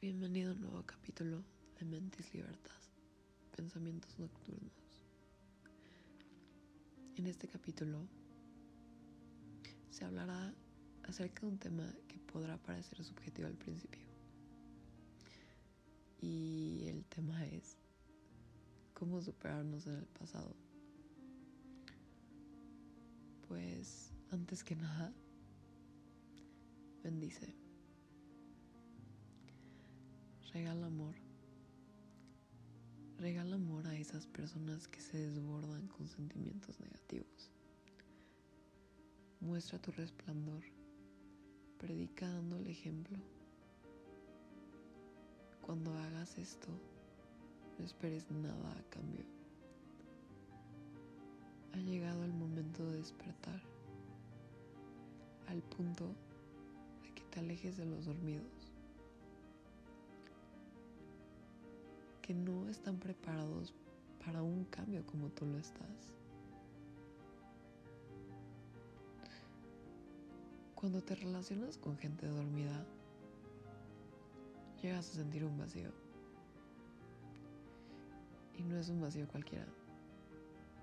Bienvenido a un nuevo capítulo de Mentis Libertas, Pensamientos Nocturnos. En este capítulo se hablará acerca de un tema que podrá parecer subjetivo al principio. Y el tema es cómo superarnos en el pasado. Pues antes que nada, bendice. Regala amor. Regala amor a esas personas que se desbordan con sentimientos negativos. Muestra tu resplandor. Predica dando el ejemplo. Cuando hagas esto, no esperes nada a cambio. Ha llegado el momento de despertar, al punto de que te alejes de los dormidos. Que no están preparados para un cambio como tú lo estás. Cuando te relacionas con gente dormida, llegas a sentir un vacío. Y no es un vacío cualquiera.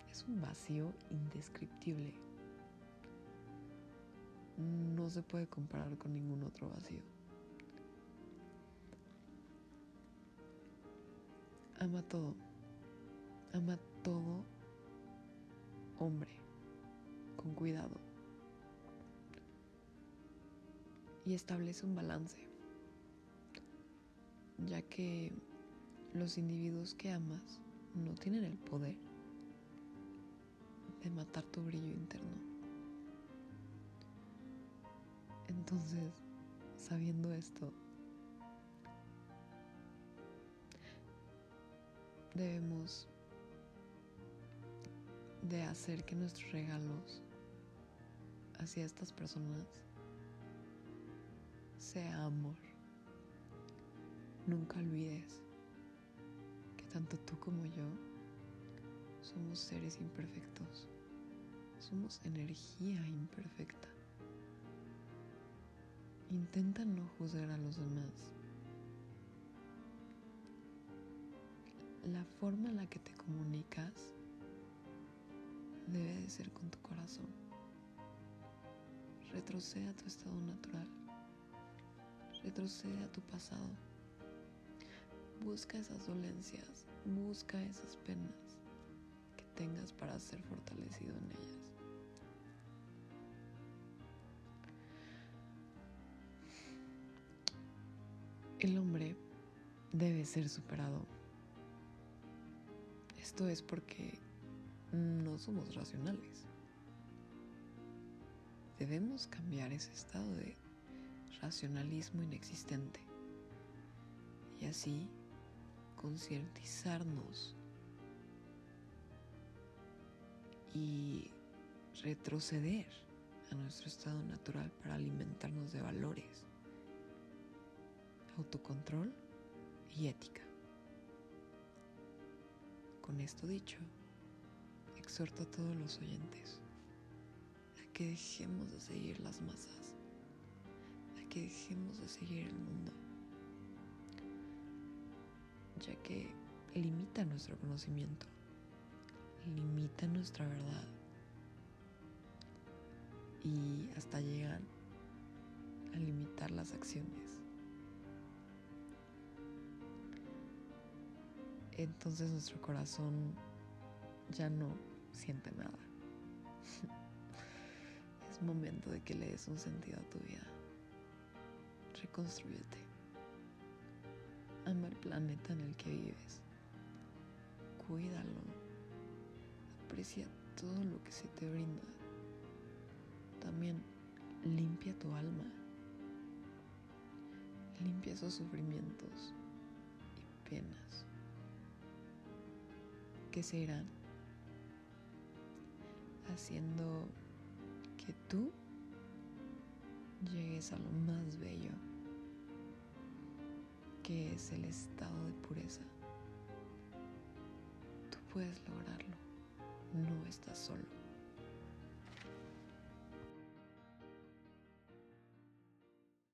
Es un vacío indescriptible. No se puede comparar con ningún otro vacío. Ama todo. Ama todo hombre con cuidado. Y establece un balance, ya que los individuos que amas no tienen el poder de matar tu brillo interno. Entonces, sabiendo esto, debemos de hacer que nuestros regalos hacia estas personas sea amor. Nunca olvides que tanto tú como yo somos seres imperfectos. Somos energía imperfecta. Intenta no juzgar a los demás la forma en la que te comunicas debe de ser con tu corazón. Retrocede a tu estado natural. Retrocede a tu pasado. Busca esas dolencias, busca esas penas que tengas para ser fortalecido en ellas. El hombre debe ser superado esto es porque no somos racionales. Debemos cambiar ese estado de racionalismo inexistente y así concientizarnos y retroceder a nuestro estado natural para alimentarnos de valores, autocontrol y ética. Con esto dicho, exhorto a todos los oyentes a que dejemos de seguir las masas, a que dejemos de seguir el mundo, ya que limita nuestro conocimiento, limita nuestra verdad y hasta llegan a limitar las acciones. Entonces nuestro corazón ya no siente nada. es momento de que le des un sentido a tu vida. Reconstruyete. Ama el planeta en el que vives. Cuídalo. Aprecia todo lo que se te brinda. También limpia tu alma. Limpia esos sufrimientos y penas que se irán, haciendo que tú llegues a lo más bello, que es el estado de pureza. Tú puedes lograrlo, no estás solo.